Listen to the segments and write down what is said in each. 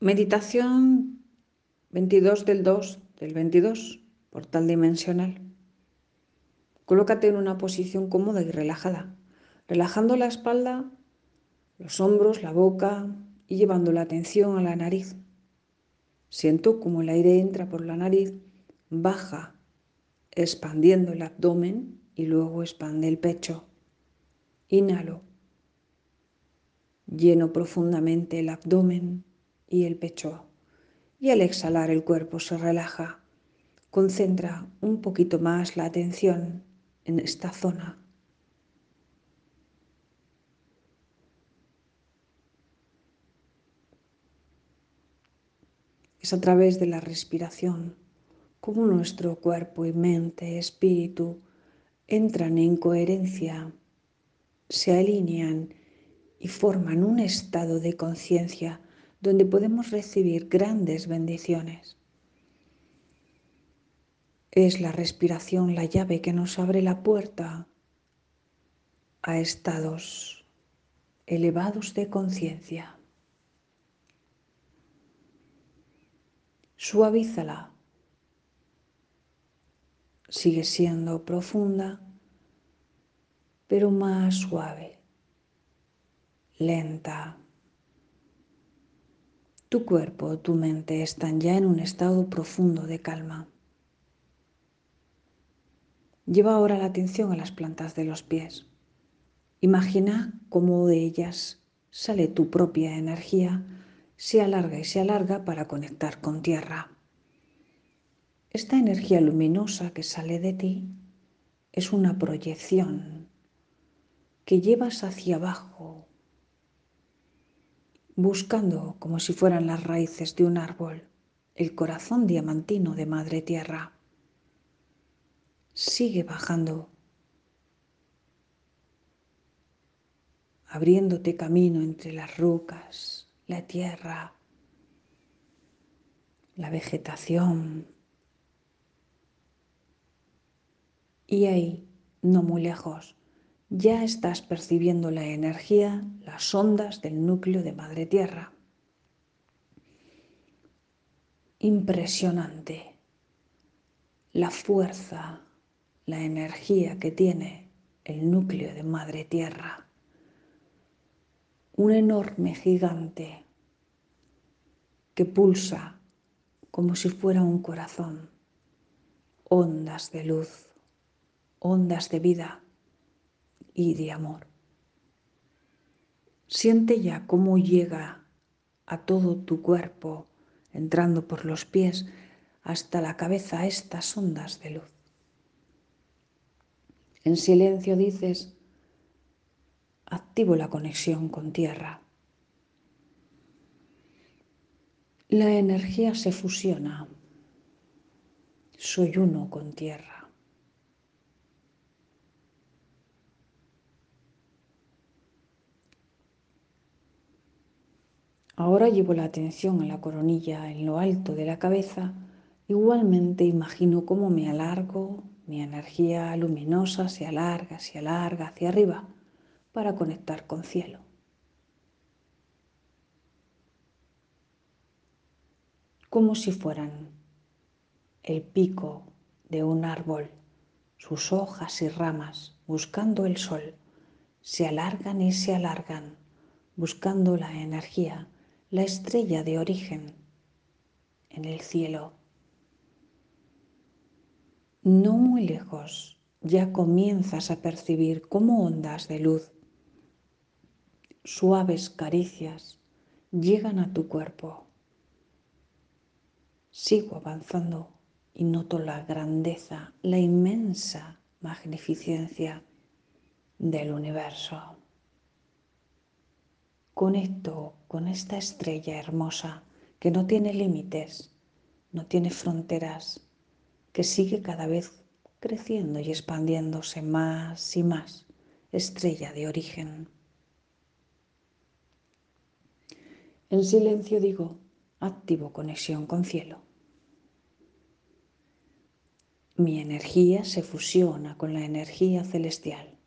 Meditación 22 del 2 del 22, portal dimensional. Colócate en una posición cómoda y relajada, relajando la espalda, los hombros, la boca y llevando la atención a la nariz. Siento como el aire entra por la nariz, baja, expandiendo el abdomen y luego expande el pecho. Inhalo. Lleno profundamente el abdomen y el pecho. Y al exhalar el cuerpo se relaja. Concentra un poquito más la atención en esta zona. Es a través de la respiración como nuestro cuerpo y mente, espíritu entran en coherencia, se alinean y forman un estado de conciencia donde podemos recibir grandes bendiciones. Es la respiración la llave que nos abre la puerta a estados elevados de conciencia. Suavízala. Sigue siendo profunda, pero más suave, lenta. Tu cuerpo, tu mente están ya en un estado profundo de calma. Lleva ahora la atención a las plantas de los pies. Imagina cómo de ellas sale tu propia energía se alarga y se alarga para conectar con tierra. Esta energía luminosa que sale de ti es una proyección que llevas hacia abajo, buscando como si fueran las raíces de un árbol el corazón diamantino de Madre Tierra. Sigue bajando, abriéndote camino entre las rocas, la tierra, la vegetación. Y ahí, no muy lejos, ya estás percibiendo la energía, las ondas del núcleo de Madre Tierra. Impresionante. La fuerza, la energía que tiene el núcleo de Madre Tierra. Un enorme gigante que pulsa como si fuera un corazón, ondas de luz, ondas de vida y de amor. Siente ya cómo llega a todo tu cuerpo, entrando por los pies hasta la cabeza estas ondas de luz. En silencio dices, activo la conexión con tierra. La energía se fusiona. Soy uno con tierra. Ahora llevo la atención a la coronilla en lo alto de la cabeza. Igualmente imagino cómo me alargo, mi energía luminosa se alarga, se alarga hacia arriba para conectar con cielo. Como si fueran el pico de un árbol, sus hojas y ramas buscando el sol, se alargan y se alargan, buscando la energía, la estrella de origen en el cielo. No muy lejos ya comienzas a percibir como ondas de luz suaves caricias llegan a tu cuerpo. Sigo avanzando y noto la grandeza, la inmensa magnificencia del universo. Conecto con esta estrella hermosa que no tiene límites, no tiene fronteras, que sigue cada vez creciendo y expandiéndose más y más, estrella de origen. En silencio digo, activo conexión con cielo. Mi energía se fusiona con la energía celestial.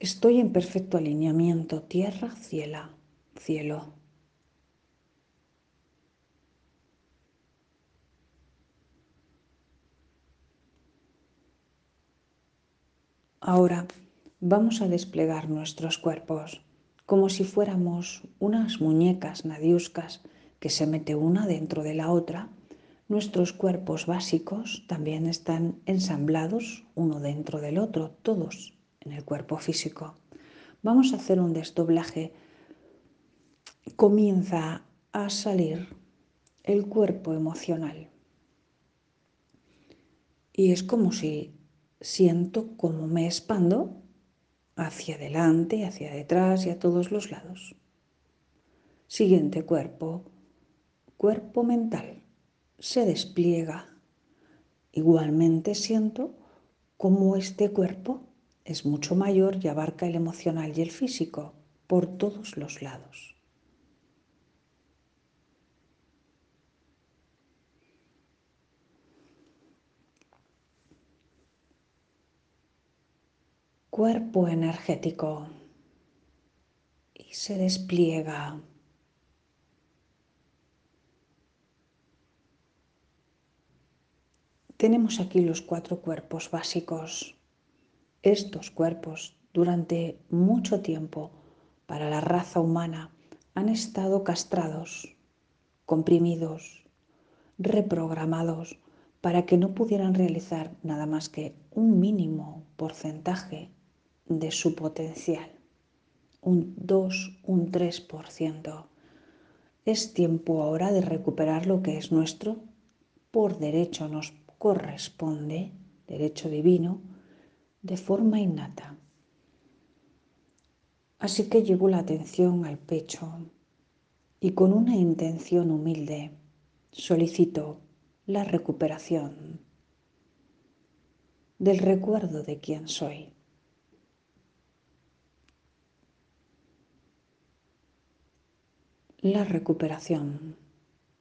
Estoy en perfecto alineamiento, tierra, cielo, cielo. Ahora vamos a desplegar nuestros cuerpos como si fuéramos unas muñecas nadiuscas que se mete una dentro de la otra. Nuestros cuerpos básicos también están ensamblados uno dentro del otro, todos en el cuerpo físico. Vamos a hacer un desdoblaje. Comienza a salir el cuerpo emocional. Y es como si siento como me expando hacia adelante, hacia detrás y a todos los lados. Siguiente cuerpo, cuerpo mental, se despliega. Igualmente siento como este cuerpo es mucho mayor y abarca el emocional y el físico por todos los lados. cuerpo energético y se despliega. Tenemos aquí los cuatro cuerpos básicos. Estos cuerpos durante mucho tiempo para la raza humana han estado castrados, comprimidos, reprogramados para que no pudieran realizar nada más que un mínimo porcentaje de su potencial, un 2, un 3%. Es tiempo ahora de recuperar lo que es nuestro, por derecho nos corresponde, derecho divino, de forma innata. Así que llevo la atención al pecho y con una intención humilde solicito la recuperación del recuerdo de quién soy. la recuperación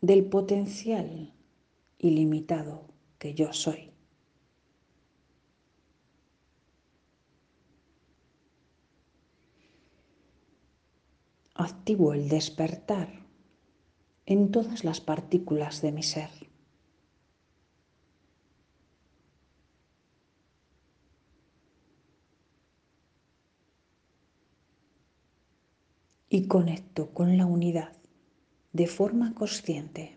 del potencial ilimitado que yo soy. Activo el despertar en todas las partículas de mi ser. y conecto con la unidad de forma consciente.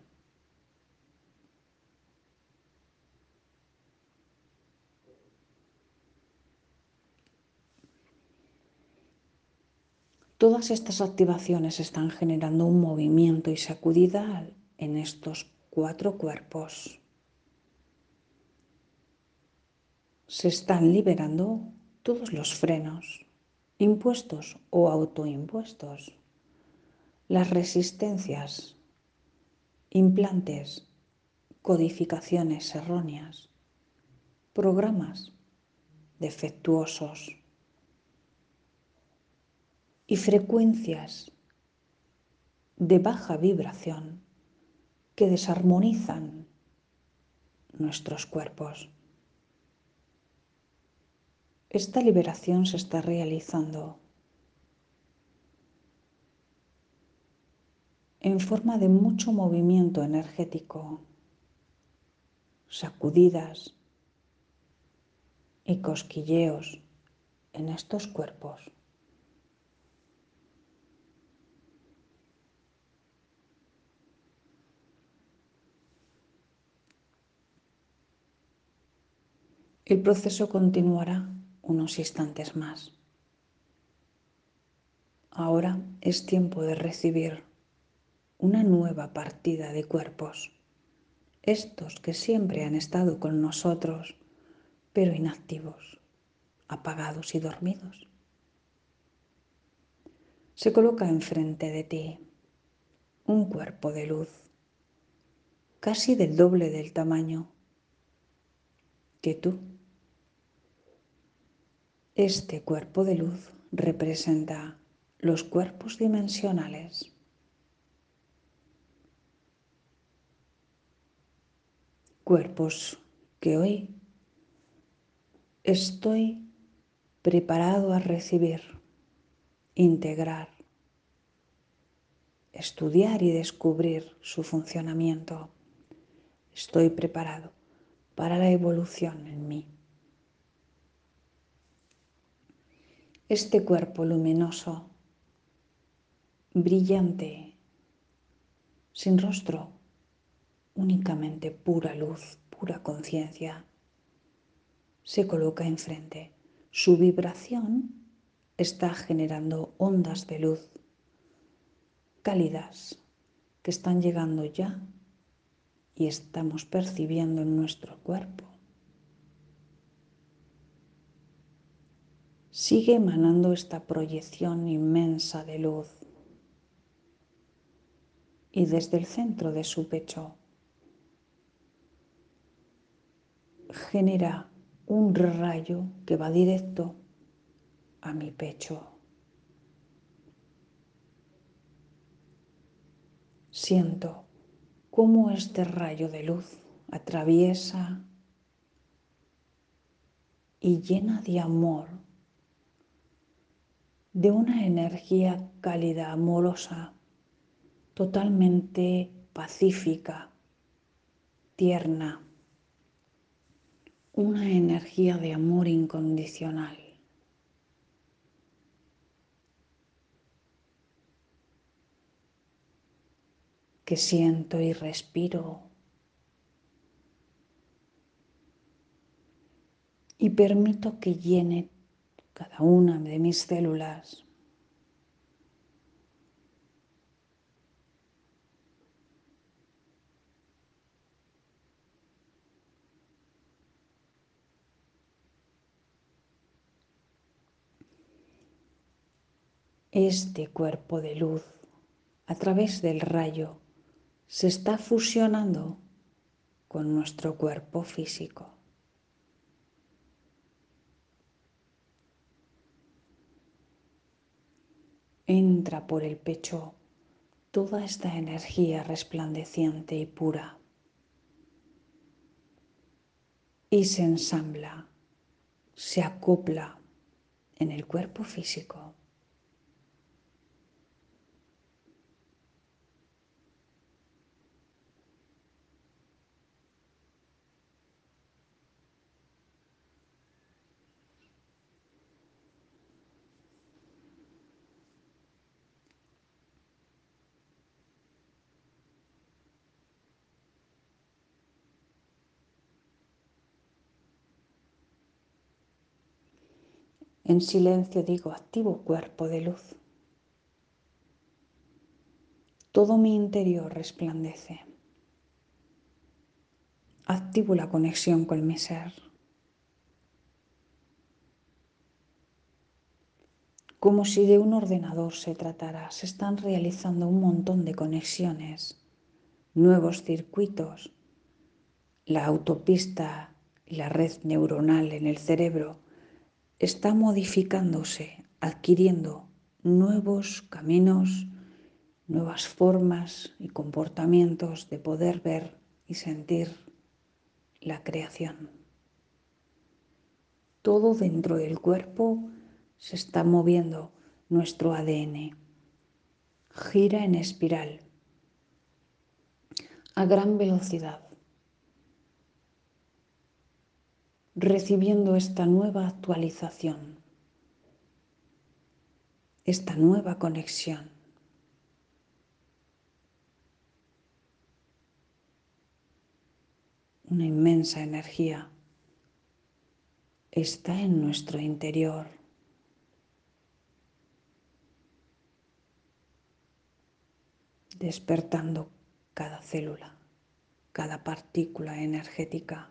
Todas estas activaciones están generando un movimiento y sacudida en estos cuatro cuerpos. Se están liberando todos los frenos, impuestos o autoimpuestos, las resistencias, implantes, codificaciones erróneas, programas defectuosos y frecuencias de baja vibración que desarmonizan nuestros cuerpos. Esta liberación se está realizando en forma de mucho movimiento energético, sacudidas y cosquilleos en estos cuerpos. El proceso continuará unos instantes más. Ahora es tiempo de recibir una nueva partida de cuerpos, estos que siempre han estado con nosotros, pero inactivos, apagados y dormidos. Se coloca enfrente de ti un cuerpo de luz, casi del doble del tamaño que tú. Este cuerpo de luz representa los cuerpos dimensionales. Cuerpos que hoy estoy preparado a recibir, integrar, estudiar y descubrir su funcionamiento. Estoy preparado para la evolución en mí. Este cuerpo luminoso, brillante, sin rostro, únicamente pura luz, pura conciencia, se coloca enfrente. Su vibración está generando ondas de luz cálidas que están llegando ya y estamos percibiendo en nuestro cuerpo. Sigue emanando esta proyección inmensa de luz y desde el centro de su pecho genera un rayo que va directo a mi pecho. Siento cómo este rayo de luz atraviesa y llena de amor, de una energía cálida, amorosa, totalmente pacífica, tierna una energía de amor incondicional. que siento y respiro y permito que llene cada una de mis células Este cuerpo de luz a través del rayo se está fusionando con nuestro cuerpo físico. Entra por el pecho toda esta energía resplandeciente y pura y se ensambla, se acopla en el cuerpo físico. En silencio digo, activo cuerpo de luz. Todo mi interior resplandece. Activo la conexión con mi ser. Como si de un ordenador se tratara, se están realizando un montón de conexiones, nuevos circuitos, la autopista y la red neuronal en el cerebro está modificándose, adquiriendo nuevos caminos, nuevas formas y comportamientos de poder ver y sentir la creación. Todo dentro del cuerpo se está moviendo nuestro ADN. Gira en espiral a gran velocidad recibiendo esta nueva actualización, esta nueva conexión. Una inmensa energía está en nuestro interior. despertando cada célula, cada partícula energética.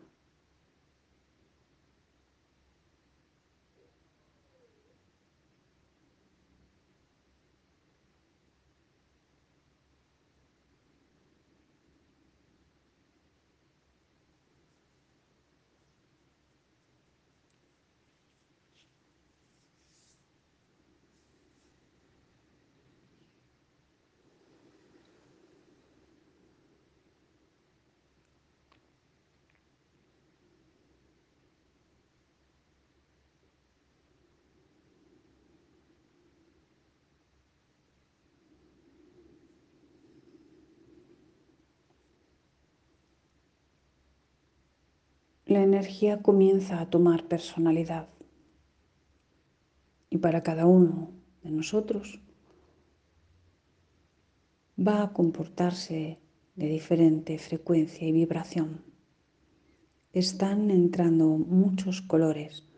La energía comienza a tomar personalidad. Y para cada uno de nosotros va a comportarse de diferente frecuencia y vibración. Están entrando muchos colores,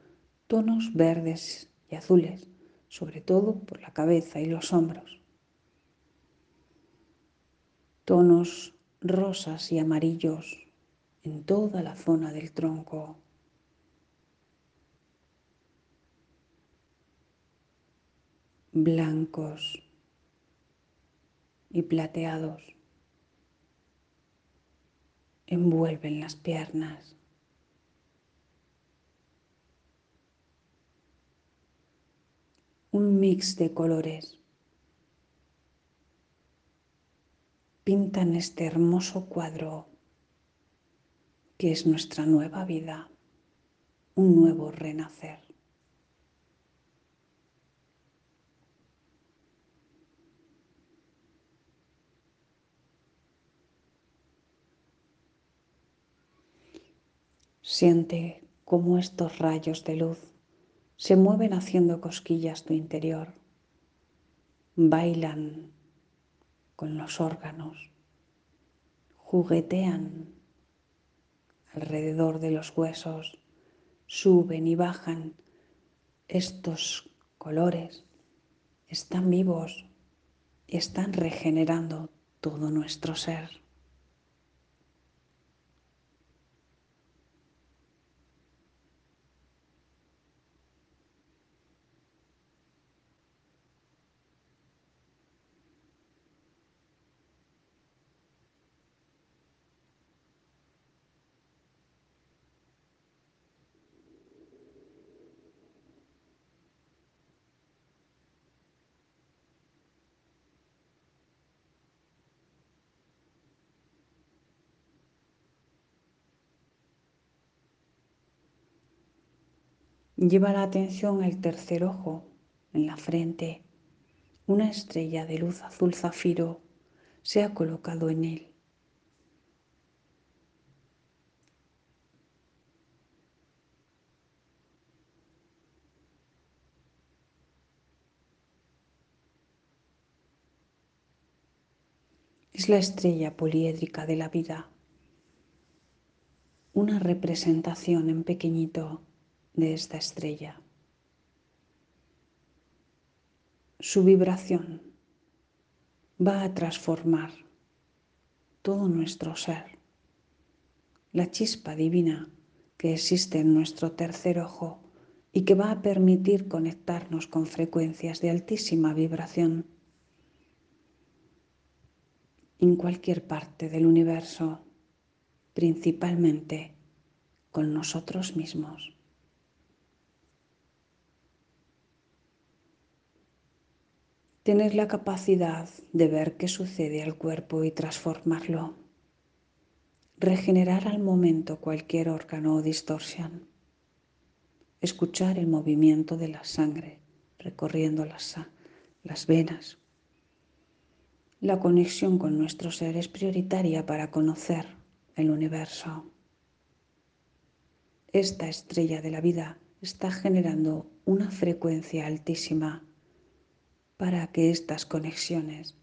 tonos verdes y azules, sobre todo por la cabeza y los hombros. Tonos rosas y amarillos en toda la zona del tronco. Blancos y plateados envuelven las piernas. Un mix de colores pintan este hermoso cuadro que es nuestra nueva vida, un nuevo renacer. Siente cómo estos rayos de luz se mueven haciendo cosquillas tu interior, bailan con los órganos, juguetean alrededor de los huesos, suben y bajan. Estos colores están vivos y están regenerando todo nuestro ser. Lleva la atención al tercer ojo, en la frente. Una estrella de luz azul zafiro se ha colocado en él. Es la estrella poliédrica de la vida, una representación en pequeñito de esta estrella. Su vibración va a transformar todo nuestro ser. La chispa divina que existe en nuestro tercer ojo y que va a permitir conectarnos con frecuencias de altísima vibración en cualquier parte del universo, principalmente con nosotros mismos. Tener la capacidad de ver qué sucede al cuerpo y transformarlo. Regenerar al momento cualquier órgano o distorsión. Escuchar el movimiento de la sangre recorriendo las, las venas. La conexión con nuestro ser es prioritaria para conocer el universo. Esta estrella de la vida está generando una frecuencia altísima para que estas conexiones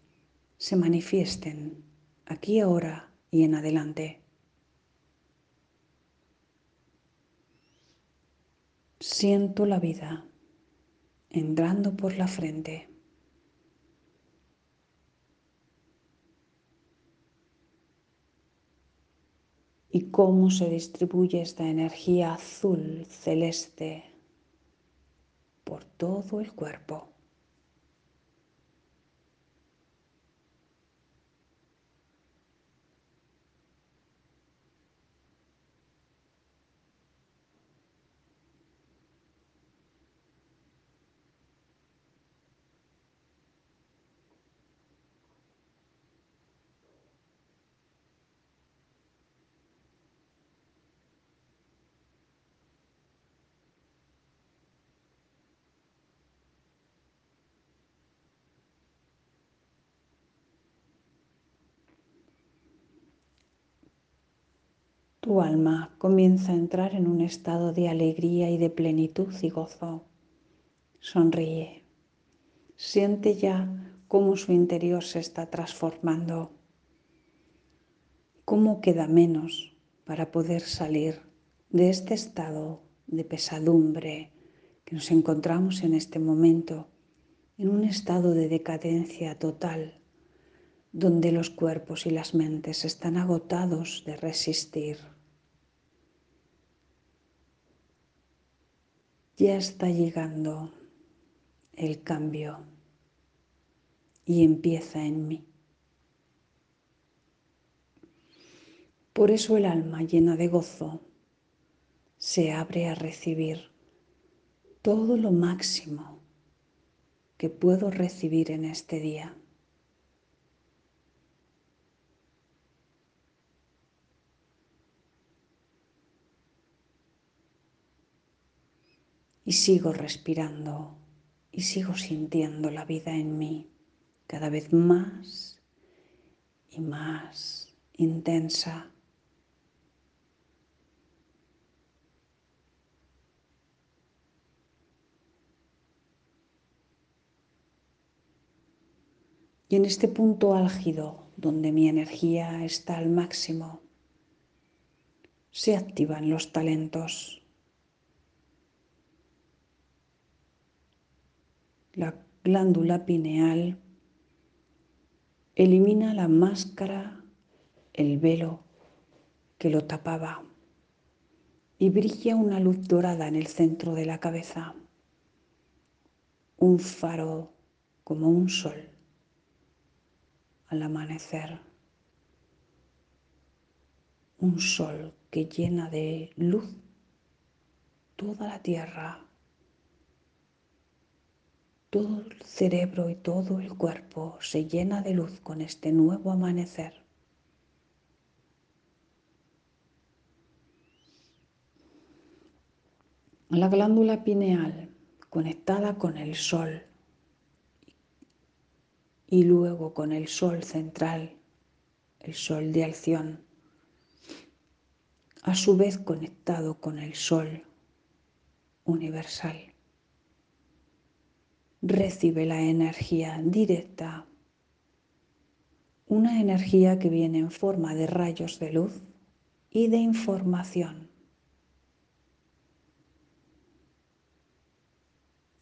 se manifiesten aquí ahora y en adelante. Siento la vida entrando por la frente. Y cómo se distribuye esta energía azul celeste por todo el cuerpo. Tu alma comienza a entrar en un estado de alegría y de plenitud y gozo. Sonríe. Siente ya cómo su interior se está transformando, cómo queda menos para poder salir de este estado de pesadumbre que nos encontramos en este momento, en un estado de decadencia total, donde los cuerpos y las mentes están agotados de resistir. Ya está llegando el cambio y empieza en mí. Por eso el alma llena de gozo se abre a recibir todo lo máximo que puedo recibir en este día. Y sigo respirando y sigo sintiendo la vida en mí cada vez más y más intensa. Y en este punto álgido, donde mi energía está al máximo, se activan los talentos. La glándula pineal elimina la máscara, el velo que lo tapaba y brilla una luz dorada en el centro de la cabeza, un faro como un sol al amanecer. Un sol que llena de luz toda la tierra, todo el cerebro y todo el cuerpo se llena de luz con este nuevo amanecer. La glándula pineal conectada con el sol y luego con el sol central, el sol de acción, a su vez conectado con el sol universal. Recibe la energía directa, una energía que viene en forma de rayos de luz y de información.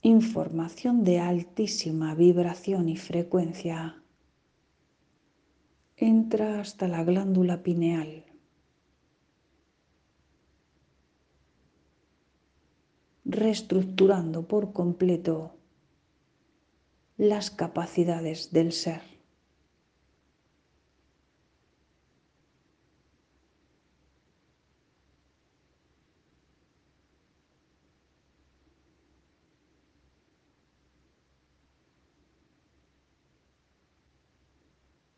información de altísima vibración y frecuencia entra hasta la glándula pineal. reestructurando por completo las capacidades del ser.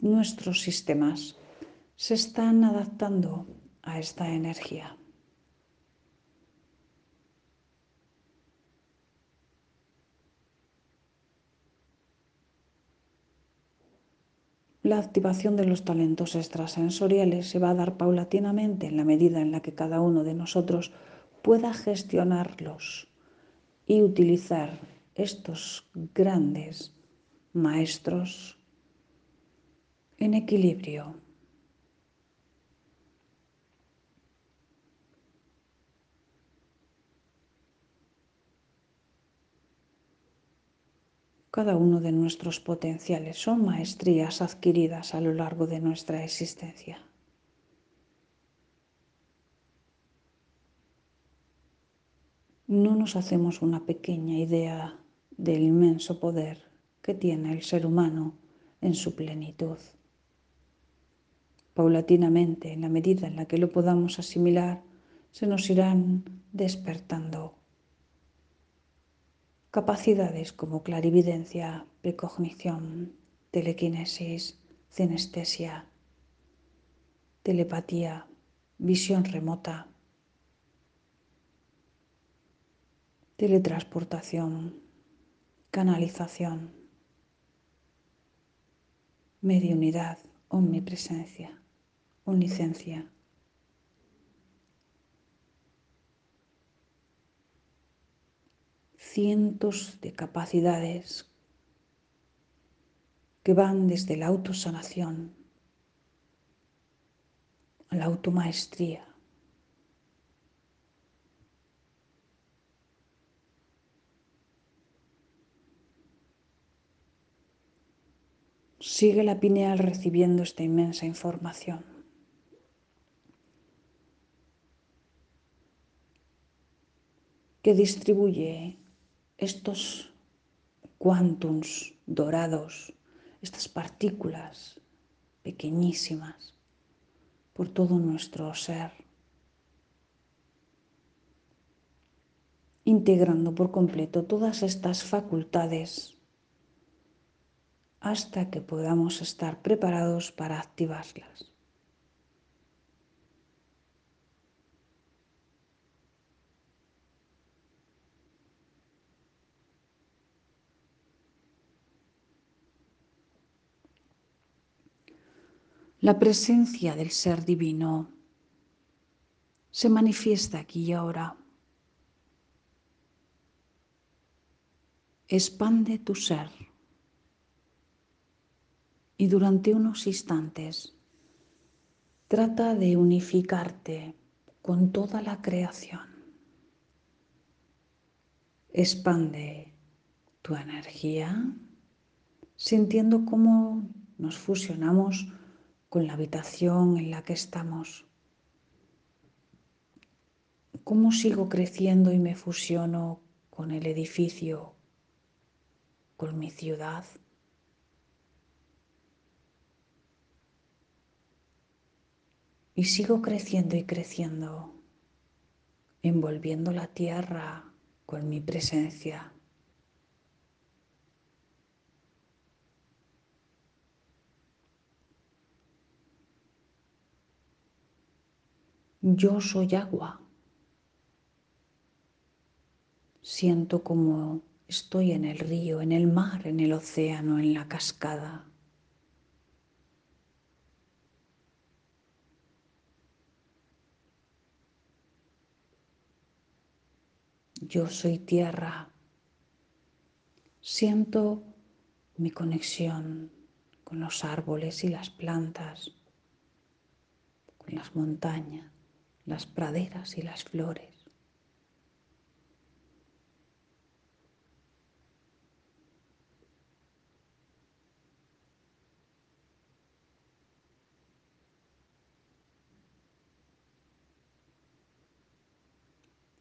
nuestros sistemas se están adaptando a esta energía. La activación de los talentos extrasensoriales se va a dar paulatinamente en la medida en la que cada uno de nosotros pueda gestionarlos y utilizar estos grandes maestros en equilibrio. Cada uno de nuestros potenciales son maestrías adquiridas a lo largo de nuestra existencia. No nos hacemos una pequeña idea del inmenso poder que tiene el ser humano en su plenitud paulatinamente, en la medida en la que lo podamos asimilar, se nos irán despertando capacidades como clarividencia, precognición, telequinesis, cinestesia, telepatía, visión remota, teletransportación, canalización, mediunidad, omnipresencia licencia cientos de capacidades que van desde la autosanación a la automaestría. Sigue la pineal recibiendo esta inmensa información. que distribuye estos quantums dorados, estas partículas pequeñísimas por todo nuestro ser, integrando por completo todas estas facultades hasta que podamos estar preparados para activarlas. La presencia del ser divino se manifiesta aquí y ahora. Expande tu ser y durante unos instantes trata de unificarte con toda la creación. Expande tu energía sintiendo cómo nos fusionamos con la habitación en la que estamos. ¿Cómo sigo creciendo y me fusiono con el edificio, con mi ciudad? Y sigo creciendo y creciendo, envolviendo la tierra con mi presencia. Yo soy agua. Siento como estoy en el río, en el mar, en el océano, en la cascada. Yo soy tierra. Siento mi conexión con los árboles y las plantas, con las montañas las praderas y las flores.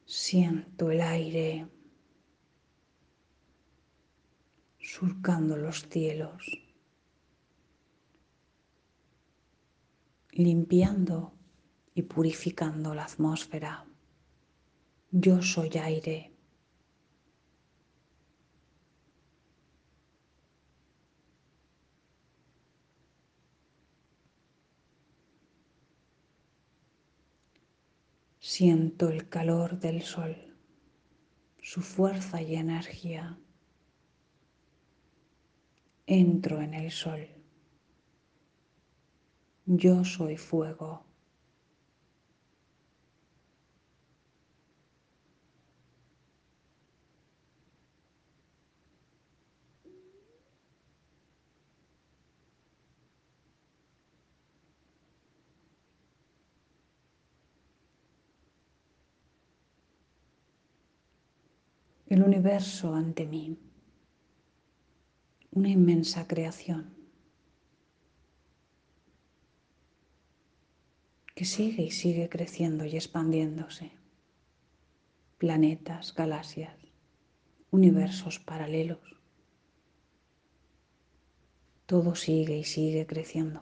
Siento el aire surcando los cielos, limpiando y purificando la atmósfera. Yo soy aire. Siento el calor del sol, su fuerza y energía. Entro en el sol. Yo soy fuego. El universo ante mí, una inmensa creación que sigue y sigue creciendo y expandiéndose. Planetas, galaxias, universos paralelos. Todo sigue y sigue creciendo.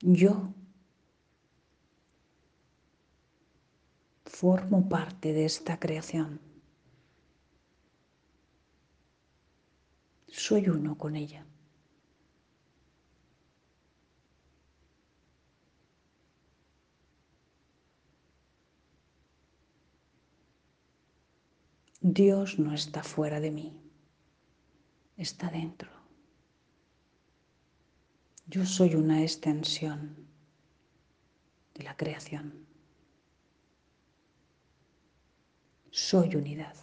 Yo formo parte de esta creación. Soy uno con ella. Dios no está fuera de mí, está dentro. Yo soy una extensión de la creación. Soy unidad.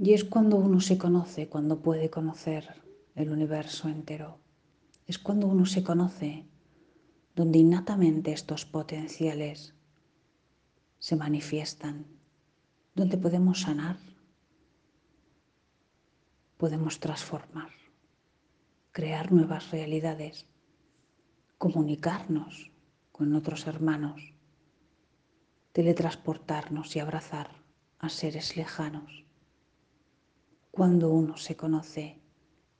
Y es cuando uno se conoce, cuando puede conocer el universo entero. Es cuando uno se conoce donde innatamente estos potenciales se manifiestan, donde podemos sanar, podemos transformar, crear nuevas realidades, comunicarnos con otros hermanos, teletransportarnos y abrazar a seres lejanos. Cuando uno se conoce,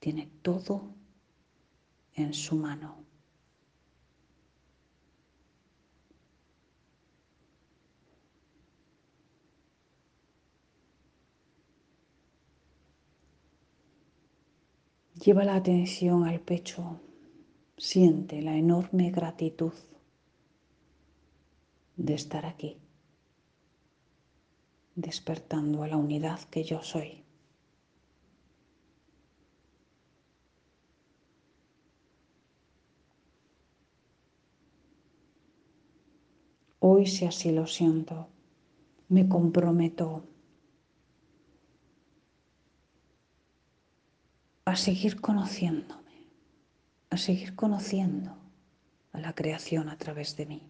tiene todo en su mano. Lleva la atención al pecho, siente la enorme gratitud de estar aquí, despertando a la unidad que yo soy. Hoy si así lo siento, me comprometo a seguir conociéndome, a seguir conociendo a la creación a través de mí.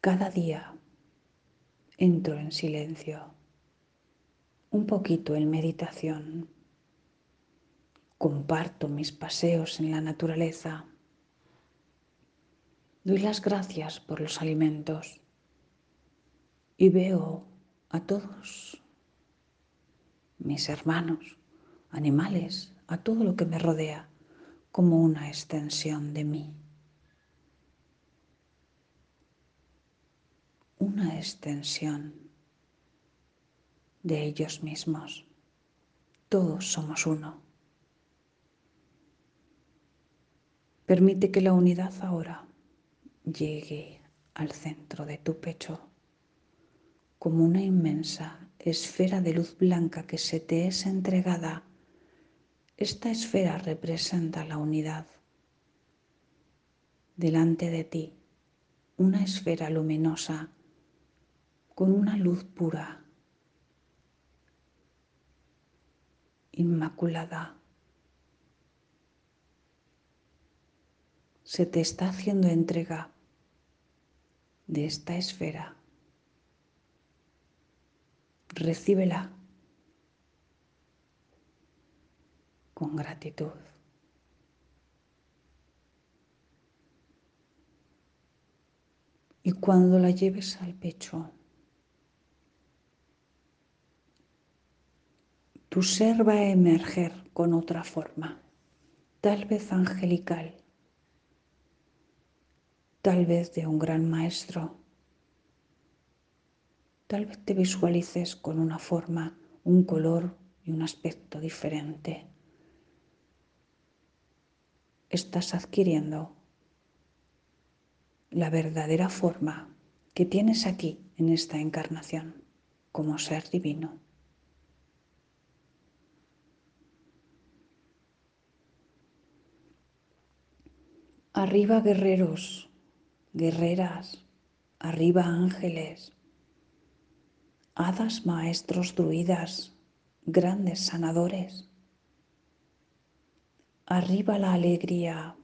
Cada día entro en silencio, un poquito en meditación, comparto mis paseos en la naturaleza Doy las gracias por los alimentos y veo a todos mis hermanos, animales, a todo lo que me rodea como una extensión de mí. Una extensión de ellos mismos. Todos somos uno. Permite que la unidad ahora llegue al centro de tu pecho como una inmensa esfera de luz blanca que se te es entregada. Esta esfera representa la unidad. Delante de ti, una esfera luminosa con una luz pura, inmaculada. Se te está haciendo entrega de esta esfera. Recíbela con gratitud. Y cuando la lleves al pecho, tu ser va a emerger con otra forma, tal vez angelical tal vez de un gran maestro. Tal vez te visualices con una forma, un color y un aspecto diferente. Estás adquiriendo la verdadera forma que tienes aquí en esta encarnación como ser divino. Arriba guerreros, guerreras, arriba ángeles, hadas, maestros, druidas, grandes sanadores. Arriba la alegría,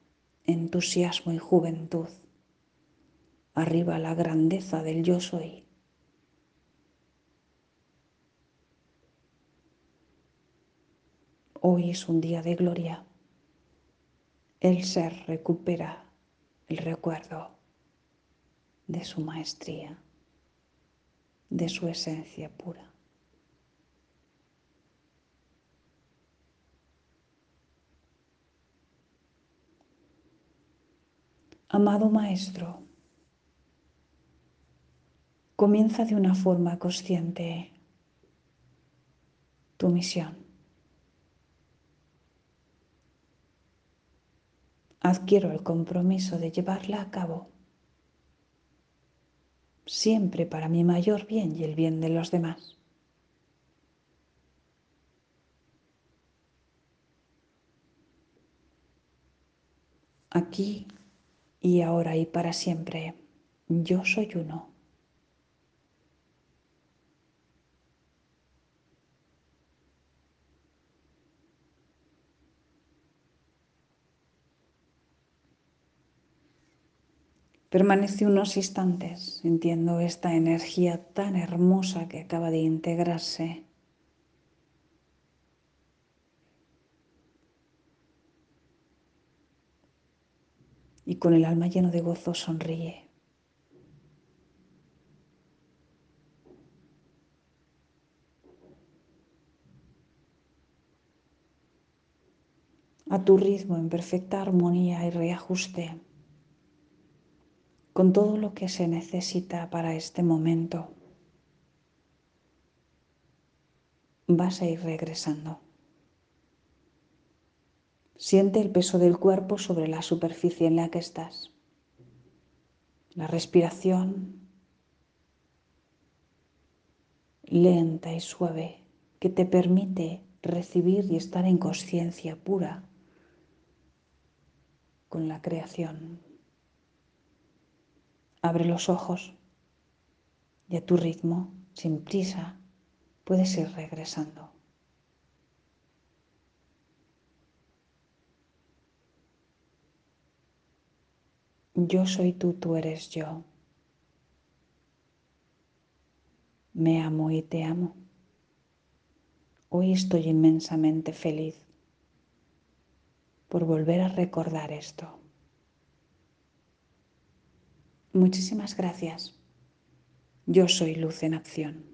entusiasmo y juventud. Arriba la grandeza del yo soy. Hoy es un día de gloria. El ser recupera el recuerdo de su maestría, de su esencia pura. Amado Maestro, comienza de una forma consciente tu misión. Adquiero el compromiso de llevarla a cabo siempre para mi mayor bien y el bien de los demás. Aquí y ahora y para siempre, yo soy uno. Permanece unos instantes sintiendo esta energía tan hermosa que acaba de integrarse. Y con el alma lleno de gozo sonríe. A tu ritmo en perfecta armonía y reajuste con todo lo que se necesita para este momento. Vas a ir regresando. Siente el peso del cuerpo sobre la superficie en la que estás. La respiración lenta y suave que te permite recibir y estar en conciencia pura con la creación. Abre los ojos y a tu ritmo, sin prisa, puedes ir regresando. Yo soy tú, tú eres yo. Me amo y te amo. Hoy estoy inmensamente feliz por volver a recordar esto. Muchísimas gracias. Yo soy Luz en Acción.